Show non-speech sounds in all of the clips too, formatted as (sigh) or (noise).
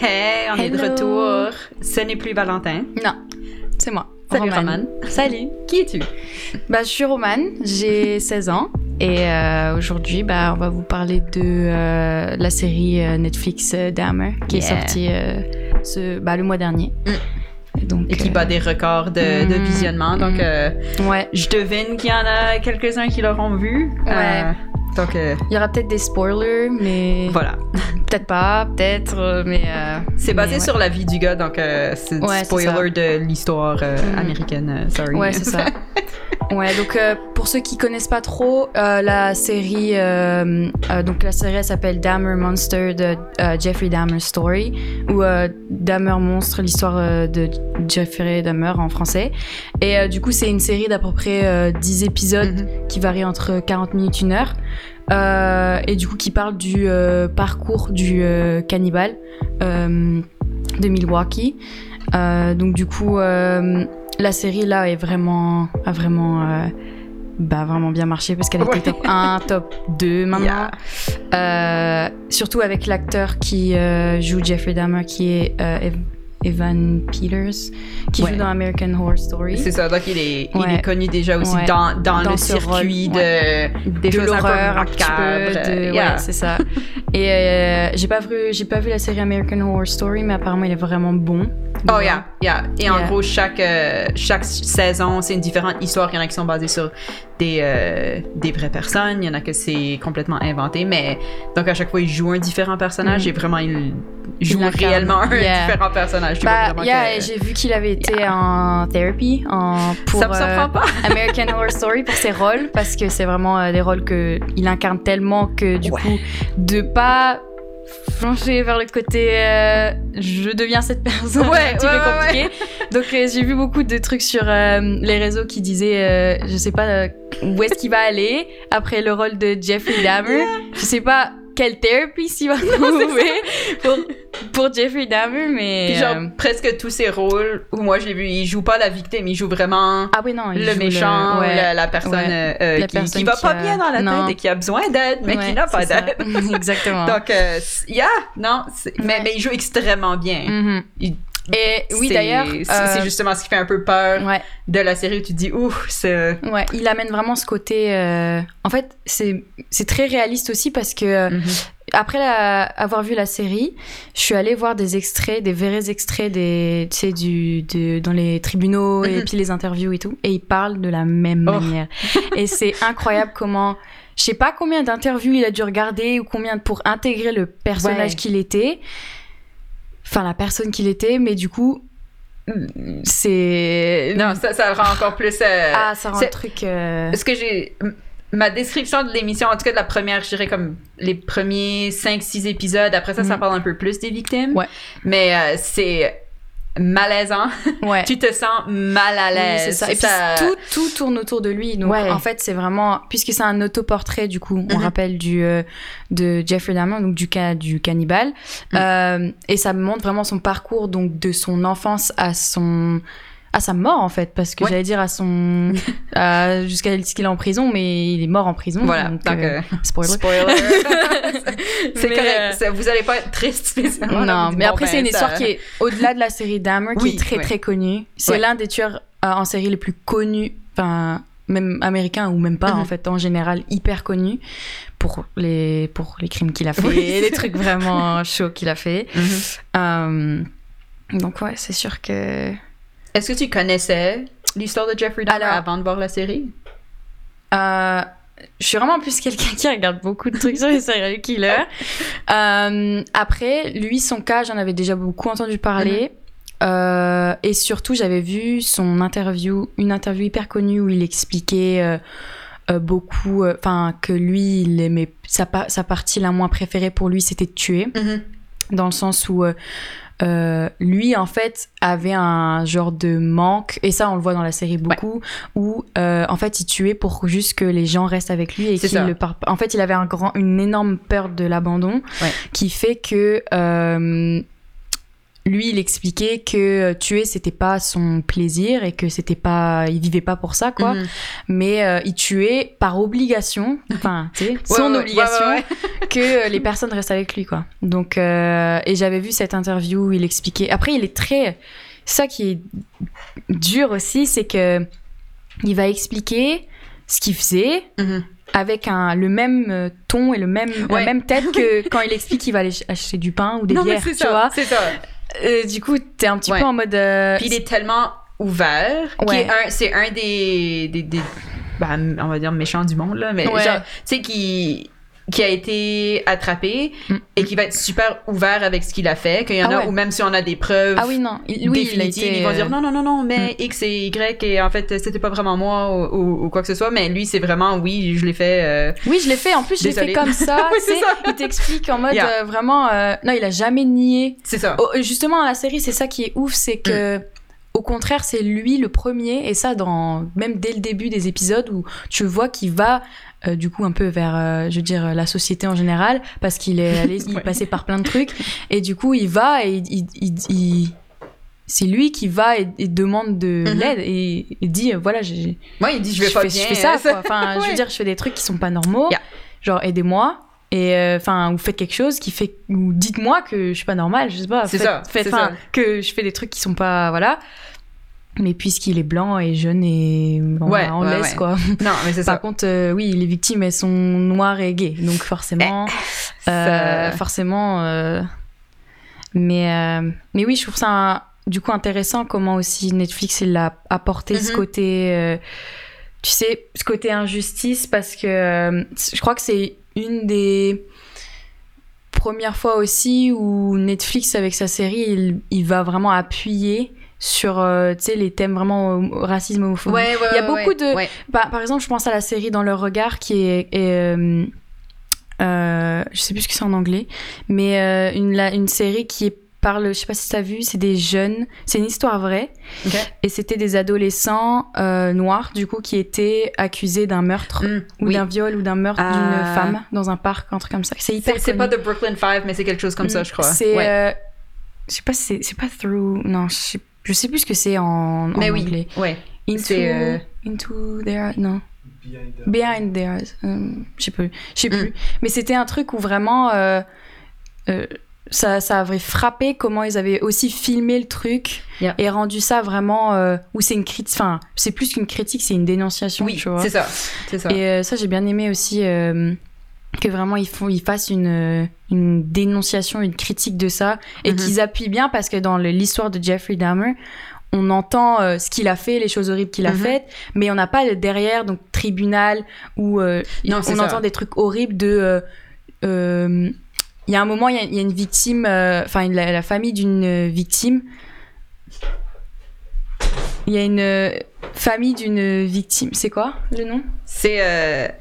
Hey, on est de retour. Ce n'est plus Valentin. Non, c'est moi. Salut Romane. Salut. Qui es-tu? Bah, je suis Romane, j'ai (laughs) 16 ans et euh, aujourd'hui, bah, on va vous parler de euh, la série euh, Netflix Dahmer qui Yeah. est sortie euh, ce, bah, le mois dernier. Et donc, Et qui bat des records de, de Mm, visionnement. Donc, mm. ouais, je devine qu'il y en a quelques-uns qui l'auront vu. Ouais. Donc, euh, il y aura peut-être des spoilers, mais voilà. (laughs) peut-être pas, peut-être, euh, mais euh, C'est basé mais ouais. sur la vie du gars, donc euh, c'est Ouais, spoiler de l'histoire Mm. américaine. sorry. Ouais, c'est ça. (laughs) Ouais, donc euh, pour ceux qui connaissent pas trop, euh, la série, euh, donc la série elle s'appelle Dahmer Monster de Jeffrey Dahmer Story ou Dahmer Monstre, l'histoire de Jeffrey Dahmer en français. Et du coup, c'est une série d'à peu près euh, 10 épisodes Mhm. qui varie entre 40 minutes et 1 heure. Et du coup, qui parle du parcours du cannibale de Milwaukee. Donc, du coup, la série là est vraiment, a vraiment, euh, bah, vraiment bien marché parce qu'elle était Ouais. top 1, top 2 maintenant. Euh, surtout avec l'acteur qui euh, joue Jeffrey Dahmer, qui est Evan Peters, qui Ouais. joue dans American Horror Story. C'est ça, donc il est, il est connu déjà aussi Ouais. dans, dans, Dans le circuit rôle, de, des de l'horreur un petit peu de- Yeah. ouais c'est ça et euh, j'ai pas vu j'ai pas vu la série American Horror Story mais apparemment il est vraiment bon Oh yeah, yeah. Et en Yeah. gros, chaque, euh, chaque saison, c'est une différente histoire. Il y en a qui sont basées sur des, euh, des vraies personnes. Il y en a que c'est complètement inventé. Mais donc, à chaque fois, il joue un différent personnage Mhm. et vraiment, il joue réellement un Yeah. différent personnage. Bah vraiment yeah, que- j'ai vu qu'il avait été en therapy en pour Ça me euh, pas. American Horror Story pour ses rôles parce que c'est vraiment euh, des rôles que il incarne tellement que du Ouais. coup de pas flancher vers le côté euh, je deviens cette personne. Ouais, (laughs) un petit ouais, peu ouais, compliqué. Donc euh, j'ai vu beaucoup de trucs sur euh, les réseaux qui disaient euh, je sais pas euh, où est-ce qu'il va aller après le rôle de Jeffrey Dahmer. (laughs) Je sais pas quelle thérapie il va trouver pour, pour Jeffrey Dahmer mais Puis genre, euh, presque tous ses rôles, où moi, j'ai vu, il joue pas la victime, il joue vraiment ah oui non il le joue méchant, ouais. la, la personne, ouais. euh, La qui, personne qui va qui pas a- bien dans la Non. tête et qui a besoin d'aide, mais qui n'a pas d'aide. (laughs) exactement Donc, euh, yeah, non, mais, mais il joue extrêmement bien. Mhm. Il- Et oui, d'ailleurs, c'est euh, justement ce qui fait un peu peur ouais, de la série où tu te dis, ouf, c'est. ouais, il amène vraiment ce côté. euh, En fait, c'est très réaliste aussi parce que euh, Mhm. après la- avoir vu la série, je suis allée voir des extraits, des vrais extraits des, tu sais, du, de, dans les tribunaux et Mhm. puis les interviews et tout, et ils parlent de la même Oh. manière. (laughs) Et c'est incroyable comment. Je sais pas combien d'interviews il a dû regarder ou combien pour intégrer le personnage Ouais. qu'il était. Enfin, la personne qu'il était, mais du coup, c'est. Non, ça, ça rend encore plus. euh, Ah, ça rend le truc. euh, Ce que j'ai. Ma description de l'émission, en tout cas de la première, je dirais comme les premiers 5-6 épisodes. Après ça, ça Mhm. parle un peu plus des victimes. Ouais. Mais euh, c'est malaisant. Ouais. (laughs) tu te sens mal à l'aise. c'est ça. Et puis tout, tout tourne autour de lui. Donc Ouais. en fait, c'est vraiment puisque c'est un autoportrait du coup, on Mhm. rappelle du euh, de Jeffrey Dahmer, donc du cas du cannibale, Mhm. Euh, et ça montre vraiment son parcours donc de son enfance à son à sa mort en fait parce que Ouais. j'allais dire à son (laughs) jusqu'à ce qu'il est en prison mais il est mort en prison Voilà. donc, Donc, euh, euh, spoiler spoiler. (laughs) (laughs) c'est correct. euh, Vous allez pas être triste spécialement. non, mais bon, après, ben, c'est une ça- histoire qui est au-delà de la série Dahmer, qui Oui, est très, ouais. très connue. C'est Ouais. l'un des tueurs euh, en série les plus connus, enfin, même américains ou même pas, Mhm. en fait, en général, hyper connus pour les, pour les crimes qu'il a fait, Oui, les trucs vraiment chauds qu'il a fait. Mhm. Donc, ouais, c'est sûr que. Est-ce que tu connaissais l'histoire de Jeffrey Dahmer Alors- avant de voir la série? Euh, je suis vraiment plus quelqu'un qui regarde beaucoup de trucs sur les serial killers. (laughs) Euh, après, lui, son cas, j'en avais déjà beaucoup entendu parler. Euh, et surtout, j'avais vu son interview, une interview hyper connue où il expliquait euh, beaucoup, enfin, que lui, il aimait sa, pa- sa partie la moins préférée pour lui, c'était de tuer, dans le sens où euh, lui, en fait, avait un genre de manque, et ça, on le voit dans la série beaucoup, où, euh, en fait, il tuait pour juste que les gens restent avec lui et qu'il le par... En fait, il avait un grand, une énorme peur de l'abandon Ouais. qui fait que. euh, lui, il expliquait que euh, tuer, c'était pas son plaisir et que c'était pas, il vivait pas pour ça, quoi. Mhm. Mais euh, il tuait par obligation, enfin, tu sais, son Ouais, ouais, obligation, ouais, (laughs) que euh, les personnes restent avec lui, quoi. Donc, euh, et j'avais vu cette interview où il expliquait. Après, il est très. Ça qui est dur aussi, c'est que il va expliquer ce qu'il faisait Mhm. avec un, le même ton et le même, la Ouais. même tête que (laughs) quand il explique qu'il va aller ch- acheter du pain ou des Non, bières, tu ça. vois. C'est ça. Euh, du coup, t'es un petit Ouais. peu en mode. euh, Puis il est tellement ouvert Ouais. un- c'est un des, des, des- ben, on va dire méchants du monde là, mais Ouais. genre, tu sais qui qui a été attrapé Mm. et qui va être super ouvert avec ce qu'il a fait, qu'il y en Ah a ouais. ou même si on a des preuves Ah oui, non. Il- oui, il a définitives, été. ils vont dire euh, non non non non mais X et Y et en fait c'était pas vraiment moi ou, ou- ou quoi que ce soit, mais lui c'est vraiment oui je l'ai fait. euh, Oui, je l'ai fait. En plus, je l'ai fait comme ça. (laughs) Oui, tu sais. c'est ça. Il t'explique en mode Yeah. euh, vraiment. euh, Non, il a jamais nié. c'est ça. Oh, justement, dans la série, c'est ça qui est ouf, c'est que. Au contraire, c'est lui le premier, et ça, dans même dès le début des épisodes où tu vois qu'il va euh, du coup un peu vers, euh, je veux dire, la société en général, parce qu'il est allé, (laughs) il Ouais. passait par plein de trucs, et du coup il va et il, il- il- c'est lui qui va et, et demande de Mhm. l'aide et, et dit euh, voilà j'ai Moi il dit je vais pas fais, bien. je fais ça, euh, quoi. Enfin, je (laughs) Ouais. veux dire, je fais des trucs qui sont pas normaux. Yeah. Genre, aidez-moi. Et euh, enfin, ou faites quelque chose qui fait. Ou dites-moi que je suis pas normale, je sais pas. C'est ça, ça. que je fais des trucs qui sont pas. Voilà. Mais puisqu'il est blanc et jeune et. Bon, Ouais, on ouais, laisse, ouais. quoi. Non mais c'est (laughs) Par ça. contre, euh, oui, les victimes, elles sont noires et gays. Donc, forcément. euh, Ça- forcément. euh, Mais, mais oui, je trouve ça un- du coup intéressant comment aussi Netflix il a apporté ce Mhm. côté, tu sais, ce côté injustice parce que je crois que c'est une des premières fois aussi où Netflix avec sa série il, il va vraiment appuyer sur euh, tu les thèmes vraiment euh, racisme homophobie Ouais, ouais, Il y a ouais, beaucoup de- ouais. par, exemple, je pense à la série Dans leur regard qui est. est, euh, euh, je sais plus ce que c'est en anglais, mais une, la- une série qui est- parle, je sais pas si t'as vu, c'est des jeunes, c'est une histoire vraie, et c'était des adolescents euh, noirs, du coup, qui étaient accusés d'un meurtre, Mm, ou oui. d'un viol, ou d'un meurtre Ah. d'une femme dans un parc, un truc comme ça. C'est hyper C'est pas de Brooklyn Five, mais c'est quelque chose comme ça, je crois. C'est. Ouais. euh, je sais pas si c'est c'est pas Through. Non, je sais, je sais plus ce que c'est en, en mais anglais. oui, ouais. Into, euh, into their. Non. Behind the- Behind theirs. euh, je sais plus. Je sais Mm. plus. Mais c'était un truc où vraiment. euh, euh, ça, ça avait frappé comment ils avaient aussi filmé le truc Yeah. et rendu ça vraiment. euh, où c'est une critique. Enfin, c'est plus qu'une critique, c'est une dénonciation, Oui, tu vois. c'est ça. C'est ça. Et euh, ça, j'ai bien aimé aussi euh, que vraiment ils, font, ils fassent une, euh, une dénonciation, une critique de ça et Mhm. qu'ils appuient bien parce que dans l'histoire de Jeffrey Dahmer, on entend euh, ce qu'il a fait, les choses horribles qu'il a Mhm. faites, mais on n'a pas le derrière, donc tribunal, où euh, Non, on ça. entend des trucs horribles de. euh, il y a un moment, il y a, il y a une victime, enfin la, la famille d'une victime. Il y a une famille d'une victime. C'est quoi le nom? C'est.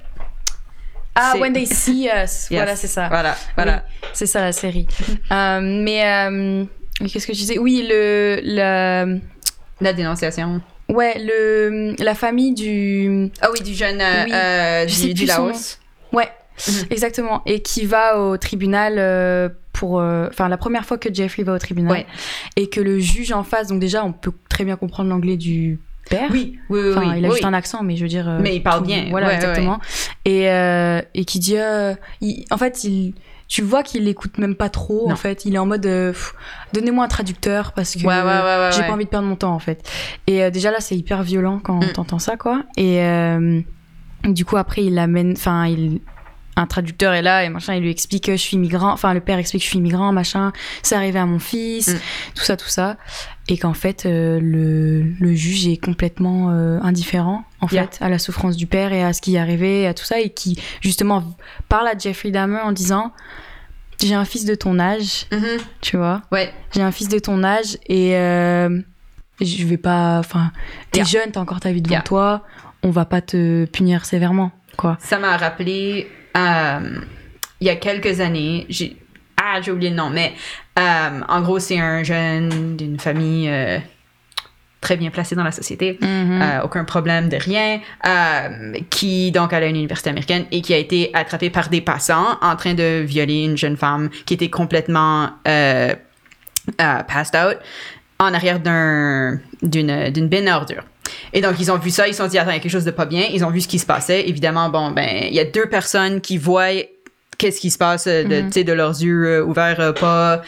Ah, When They See Us. (laughs) Voilà, c'est ça. Voilà, voilà. C'est ça la série. (laughs) Euh, mais euh, mais qu'est-ce que je disais? Oui, le, la, La dénonciation. ouais, le, la famille du. Ah oui, du jeune euh, Oui. euh, Je du, du Laos. Ouais, Mhm. exactement. Et qui va au tribunal pour. Enfin, la première fois que Jeffrey va au tribunal. Ouais. Et que le juge en face, donc déjà, on peut très bien comprendre l'anglais du père. Oui, oui, oui. Enfin, oui, il a oui. juste un accent, mais je veux dire. euh, Mais il parle tout- bien. Voilà, Ouais, ouais, exactement. Et, euh, et qui dit. euh, il- en fait, il, tu vois qu'il l'écoute même pas trop, Non. en fait. Il est en mode. Donnez-moi un traducteur parce que. Ouais, ouais, ouais, ouais. J'ai pas envie de perdre mon temps, en fait. Et déjà, là, c'est hyper violent quand Mm. t'entends ça, quoi. Et du coup, après, il amène. Enfin, il. Un traducteur est là et machin, il lui explique que je suis migrant. Enfin, le père explique que je suis migrant, machin. C'est arrivé à mon fils, Mm. tout ça, tout ça. Et qu'en fait, euh, le, le juge est complètement euh, indifférent, en Yeah. fait, à la souffrance du père et à ce qui est arrivé, à tout ça. Et qui, justement, parle à Jeffrey Dahmer en disant J'ai un fils de ton âge, Mhm. tu vois Ouais. j'ai un fils de ton âge et euh, je vais pas. Enfin, t'es Yeah. jeune, t'as encore ta vie devant Yeah. toi, on va pas te punir sévèrement, quoi. Ça m'a rappelé, euh, il y a quelques années, j'ai ah, j'ai oublié le nom, mais en gros, c'est un jeune d'une famille euh, très bien placée dans la société, Mhm. euh, aucun problème de rien, euh, qui donc allait à une université américaine et qui a été attrapé par des passants en train de violer une jeune femme qui était complètement euh, euh, passed out, en arrière d'un, d'une, d'une benne à ordures. Et donc, ils ont vu ça, ils se sont dit, attends, il y a quelque chose de pas bien. Ils ont vu ce qui se passait. Évidemment, bon, ben, il y a deux personnes qui voient qu'est-ce qui se passe euh, de, Mhm. tu sais, de leurs yeux euh, ouverts, euh, pas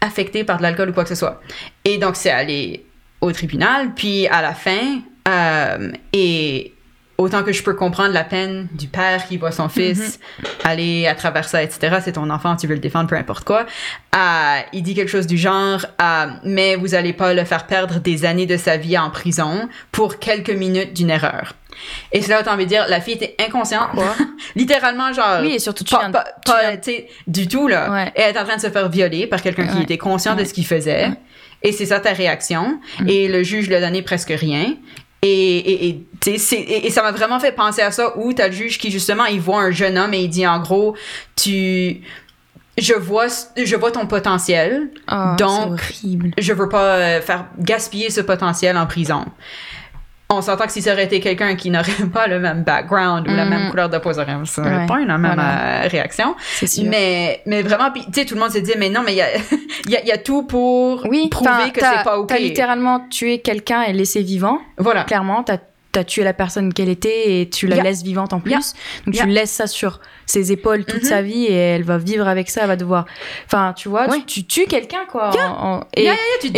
affectés par de l'alcool ou quoi que ce soit. Et donc, c'est allé au tribunal. Puis, à la fin, euh, et autant que je peux comprendre la peine du père qui voit son fils aller à travers ça, etc. C'est ton enfant, tu veux le défendre, peu importe quoi. Euh, il dit quelque chose du genre, euh, mais vous allez pas le faire perdre des années de sa vie en prison pour quelques minutes d'une erreur. Et c'est là où t'as envie de dire, la fille était inconsciente, Quoi? (laughs) littéralement genre. Oui, et surtout, tu pas, pas- tu pas, du tout là. Ouais. Et elle est en train de se faire violer par quelqu'un qui était conscient de ce qu'il faisait. Et c'est ça ta réaction. Mm. Et le juge lui a donné presque rien. Et, et, ça m'a vraiment fait penser à ça où t'as le juge qui justement il voit un jeune homme et il dit en gros tu je vois je vois ton potentiel Oh, Donc- c'est horrible. je veux pas euh, faire gaspiller ce potentiel en prison on s'entend que si ça aurait été quelqu'un qui n'aurait (laughs) pas le même background ou la même couleur de peau ça aurait Ouais, pas une même voilà. euh, réaction sûr. mais mais vraiment tu sais tout le monde s'est dit mais non mais il y a, (laughs) y, a, y a tout pour oui, prouver t'as- que t'as- c'est pas ok T'as littéralement tué quelqu'un et laissé vivant. voilà Clairement, t'as as tué la personne qu'elle était et tu la Yeah. laisses vivante en plus. Yeah. Donc Yeah. tu laisses ça sur ses épaules toute sa vie et elle va vivre avec ça, elle va devoir. Enfin, tu vois, Oui. tu, tu tues quelqu'un quoi. en- en- Et,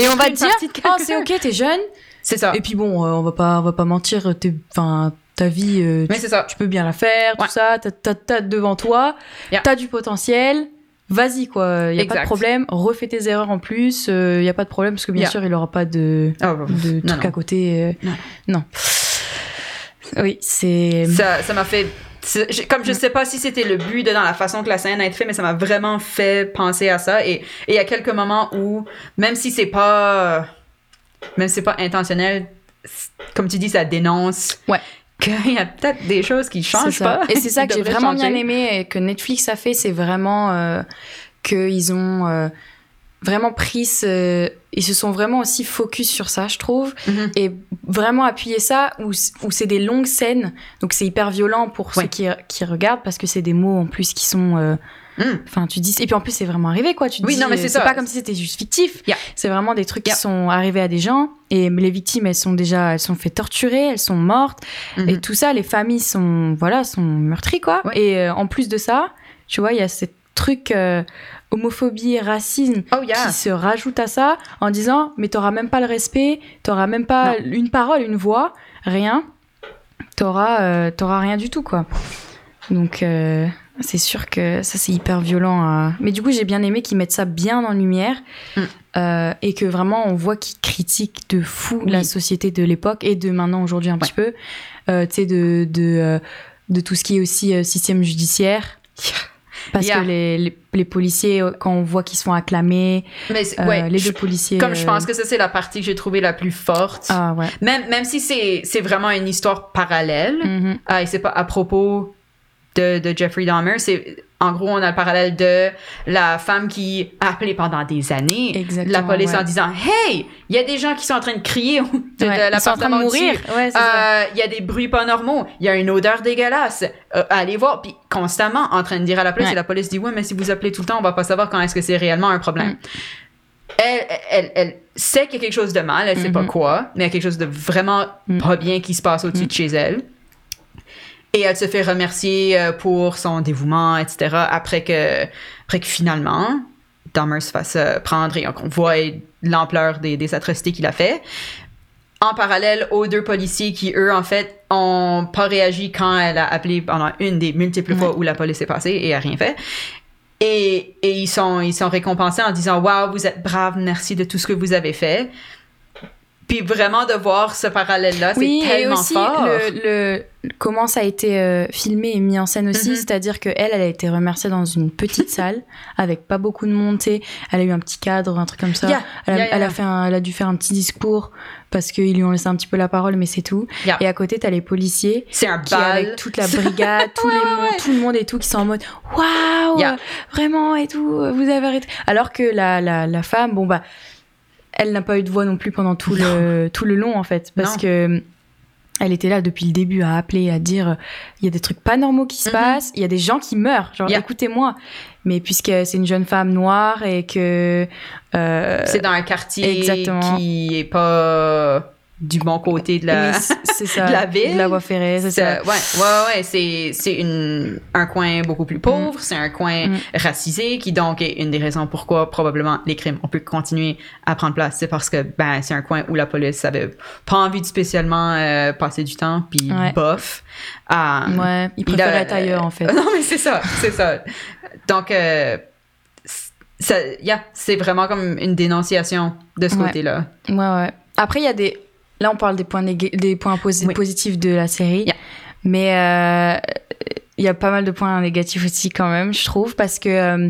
on va te dire, oh c'est ok, t'es jeune. C'est ça Et puis bon, euh, on va pas, on va pas mentir, t'es- enfin ta vie, euh, mais tu, c'est ça tu peux bien la faire, Ouais. tout ça. T'as- T'as t'as devant toi, Yeah. t'as du potentiel. Vas-y quoi, y a pas de problème. Refais tes erreurs en plus, euh, y a pas de problème parce que bien Yeah. sûr il aura pas de Oh, bah, de non, trucs non. à côté. euh, Non. non. Oui, c'est. ça ça m'a fait comme je sais pas si c'était le but de dans la façon que la scène a été faite mais ça m'a vraiment fait penser à ça et et il y a quelques moments où même si c'est pas même si c'est pas intentionnel comme tu dis ça dénonce Ouais. qu'il y a peut-être des choses qui changent pas Et c'est ça (laughs) que j'ai vraiment changer. bien aimé et que Netflix a fait, c'est vraiment euh, qu'ils ont euh, vraiment pris ce... Ils se sont vraiment aussi focus sur ça, je trouve. Mhm. Et vraiment appuyé ça, où, où c'est des longues scènes. Donc c'est hyper violent pour Ouais. ceux qui, qui regardent, parce que c'est des mots en plus qui sont... euh. Enfin, tu dis... Et puis en plus, c'est vraiment arrivé, quoi. Tu te Oui, dis, non, mais c'est ça. pas comme si c'était juste fictif. Yeah. C'est vraiment des trucs Yeah. qui sont arrivés à des gens. Et les victimes, elles sont déjà... Elles sont fait torturer, elles sont mortes. Et tout ça, les familles sont, voilà, sont meurtries, quoi. Ouais. Et euh, en plus de ça, tu vois, il y a ce truc euh, homophobie et racisme oh yeah qui se rajoute à ça en disant mais t'auras même pas le respect, t'auras même pas une parole, une voix, rien. T'auras euh, t'auras rien du tout, quoi. Donc euh, c'est sûr que ça c'est hyper violent. à- Mais du coup j'ai bien aimé qu'ils mettent ça bien en lumière Mm. euh, et que vraiment on voit qu'ils critiquent de fou Oui. la société de l'époque et de maintenant aujourd'hui un petit peu. Euh, tu sais de de euh, de tout ce qui est aussi euh, système judiciaire. (laughs) Parce Yeah. que les, les, les policiers, euh, quand on voit qu'ils se font acclamer, mais euh, ouais les je- deux policiers. comme je euh, pense que ça c'est la partie que j'ai trouvée la plus forte Ah ouais. même même si c'est vraiment une histoire parallèle Mhm. Ah, et c'est pas à propos de, de Jeffrey Dahmer. C'est en gros, on a le parallèle de la femme qui a appelé pendant des années Exactement, la police ouais. en disant Hey, il y a des gens qui sont en train de crier de, de ils sont en train de mourir. Ouais. Euh, Il y a des bruits pas normaux. Il y a une odeur dégueulasse. Euh, allez voir. Puis constamment en train de dire à la police. Et la police dit Ouais, mais si vous appelez tout le temps, on va pas savoir quand est-ce que c'est réellement un problème. Mm. Elle, elle, elle sait qu'il y a quelque chose de mal, elle sait pas Mhm. quoi, mais il y a quelque chose de vraiment Mm. pas bien qui se passe au-dessus Mm. de chez elle. Et elle se fait remercier euh, pour son dévouement, etc. Après que, après que finalement, Dahmer se fasse euh, prendre et qu'on voit l'ampleur des, des atrocités qu'il a fait. En parallèle aux deux policiers qui, eux, en fait, ont pas réagi quand elle a appelé pendant une des multiples fois où la police est passée et a rien fait. Et, et ils, sont, ils sont récompensés en disant Waouh, vous êtes braves, merci de tout ce que vous avez fait. Puis vraiment de voir ce parallèle-là, c'est Oui, et tellement aussi fort. le, le- comment ça a été euh, filmé et mis en scène aussi, Mhm. c'est-à-dire que elle, elle a été remerciée dans une petite (laughs) salle avec pas beaucoup de sais. Elle a eu un petit cadre, un truc comme ça. Yeah, elle, a, yeah, yeah. elle a fait, un- elle a dû faire un petit discours parce qu'ils lui ont laissé un petit peu la parole, mais c'est tout. Et à côté, t'as les policiers C'est un qui avec toute la (laughs) brigade, tous les mon- tout le monde et tout qui sont en mode waouh, vraiment et tout, vous avez arrêté. Alors que la, la, la femme, bon bah, elle n'a pas eu de voix non plus pendant tout le tout le long en fait, parce Non. que elle était là depuis le début à appeler, à dire euh, il y a des trucs pas normaux qui se Mhm. passent, il y a des gens qui meurent, genre Yeah. écoutez-moi. Mais puisque c'est une jeune femme noire et que euh, C'est dans un quartier exactement. qui est pas du bon côté de la. oui, c'est- c'est ça, (laughs) de la ville. de la voie ferrée, c'est ça. ouais, ouais, ouais, c'est, un coin beaucoup plus pauvre, c'est un coin Mm. racisé qui donc est une des raisons pourquoi probablement les crimes ont pu continuer à prendre place. C'est parce que ben, c'est un coin où la police avait pas envie de spécialement euh, passer du temps, puis Ouais. bof. Euh, Ouais, il il préfère a- être ailleurs en fait. (laughs) Non, mais c'est ça, c'est ça. Donc, euh, ça, yeah, c'est vraiment comme une dénonciation de ce Ouais. côté-là. Ouais, ouais. Après, il y a des. Là, on parle des points, néga- des points posi- Oui. positifs de la série. Yeah. Mais euh, il y a pas mal de points négatifs aussi, quand même, je trouve, parce que euh,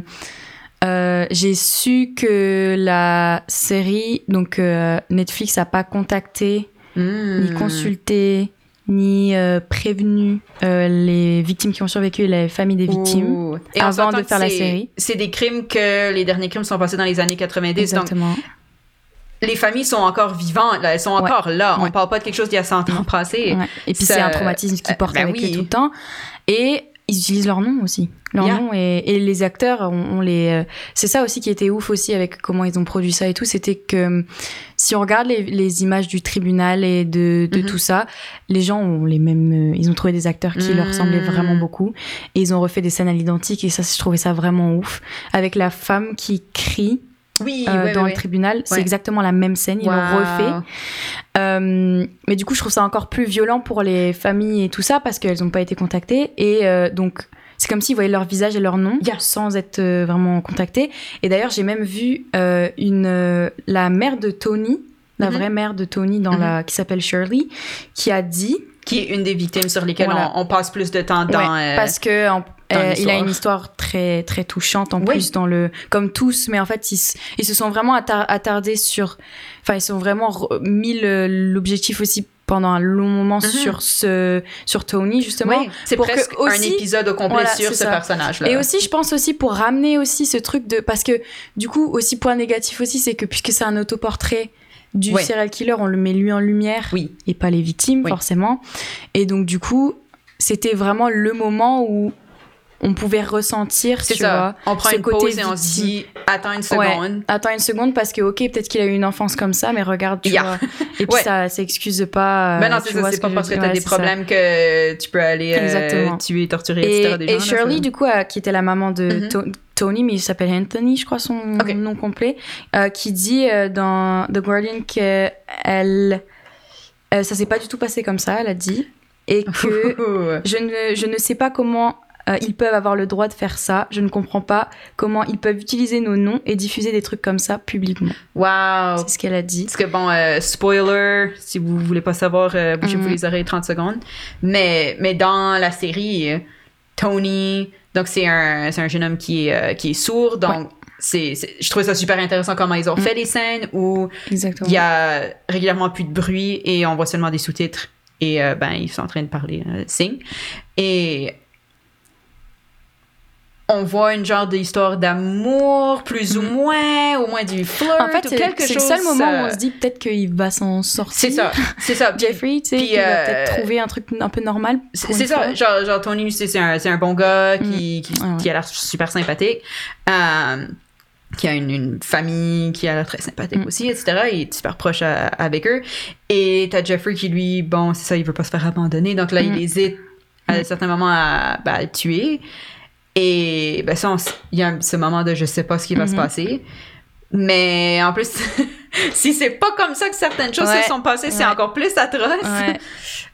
euh, j'ai su que la série, donc euh, Netflix, a pas contacté, Hmm. ni consulté, ni euh, prévenu euh, les victimes qui ont survécu et les familles des victimes. Ouh. Et avant de faire la série. C'est des crimes que les derniers crimes sont passés dans les années 90. Donc, Exactement. Les familles sont encore vivantes, là, elles sont Ouais. encore là. On Ouais. parle pas de quelque chose d'il y a 100 ans passé. Ouais. Et puis c'est un traumatisme qu'ils euh, portent ben avec oui. eux tout le temps. Et ils utilisent leur nom aussi. Leur Yeah. nom et, et les acteurs, on, on les. euh, C'est ça aussi qui était ouf aussi avec comment ils ont produit ça et tout. C'était que euh, si on regarde les, les images du tribunal et de, de Mhm. tout ça, les gens ont les mêmes. euh, Ils ont trouvé des acteurs qui leur ressemblaient vraiment beaucoup. Et ils ont refait des scènes à l'identique. Et ça, je trouvais ça vraiment ouf. Avec la femme qui crie Oui, euh, ouais, dans ouais, le tribunal, c'est exactement la même scène. Ils Wow. l'ont refait. Euh, mais du coup, je trouve ça encore plus violent pour les familles et tout ça parce qu'elles n'ont pas été contactées. Et euh, donc, c'est comme s'ils voyaient leur visage et leur nom Yeah. sans être vraiment contactés. Et d'ailleurs, j'ai même vu une, la mère de Tony, la Mhm. vraie mère de Tony dans Mhm. la, qui s'appelle Shirley, qui a dit Qui est une des victimes sur lesquelles Voilà. on, on passe plus de temps dans. Ouais, euh, parce que en- euh, il a une histoire très très touchante en Oui. plus dans le comme tous mais en fait ils, se sont vraiment attar- attardés sur enfin ils sont vraiment mis l'objectif aussi pendant un long moment Mhm. sur ce sur Tony justement oui, c'est que presque aussi- un épisode au complet Voilà, sur ce ça. personnage-là. et aussi je pense aussi pour ramener aussi ce truc de parce que du coup aussi point négatif aussi c'est que puisque c'est un autoportrait du Ouais. serial killer on le met lui en lumière Oui. et pas les victimes Oui. forcément. Et donc du coup, c'était vraiment le moment où on pouvait ressentir, tu ça. vois. On prend ce une côté pause et on se dit attends une Ouais. seconde. Attends une seconde parce que ok, peut-être qu'il a eu une enfance comme ça, mais regarde, tu Yeah. vois. Et puis Ouais. ça s'excuse pas. euh, Ben non, c'est ça, c'est ce pas parce que veux t'as des ça. problèmes que tu peux aller euh, tuer, torturer, Et, etc. des et gens, là, Shirley, ça- du coup, euh, qui était la maman de Mhm. To- Tony, mais il s'appelle Anthony, je crois son nom complet, euh, qui dit dans The Guardian que elle, ça s'est pas du tout passé comme ça, elle a dit, et que (laughs) je ne, je ne sais pas comment euh, ils peuvent avoir le droit de faire ça. Je ne comprends pas comment ils peuvent utiliser nos noms et diffuser des trucs comme ça publiquement. Wow. C'est ce qu'elle a dit. Parce que bon, euh, spoiler, si vous voulez pas savoir, euh, bougez-vous Mhm. les oreilles 30 secondes. Mais, mais dans la série, Tony, donc c'est un, un jeune homme qui est, euh, qui est sourd, donc c'est- je trouvais ça super intéressant comment ils ont Mhm. fait les scènes où il y a régulièrement plus de bruit et on voit seulement des sous-titres et euh, ben ils sont en train de parler euh, signe. Et on voit une genre d'histoire d'amour, plus ou Mhm. moins, au moins du flirt En fait, ou quelque c'est le chose. seul moment où euh, on se dit peut-être qu'il va s'en sortir. C'est ça, c'est ça. (laughs) Jeffrey, tu sais, qu'il va euh, peut-être trouver un truc un peu normal. C'est ça, genre, genre Tony, c'est un, un bon gars qui, qui, ouais. qui a l'air super sympathique, euh, qui a une, une famille qui a l'air très sympathique Mm. aussi, etc. Il est super proche à- avec eux. Et t'as Jeffrey qui, lui, bon, c'est ça, il veut pas se faire abandonner, donc là, Mm. il hésite à Mm. certains moments à, à le tuer. Et ben, ça, il y a un- ce moment de je sais pas ce qui va se Mhm. passer. Mais en plus, (laughs) si c'est pas comme ça que certaines choses Ouais. se sont passées, c'est encore plus atroce. Ouais,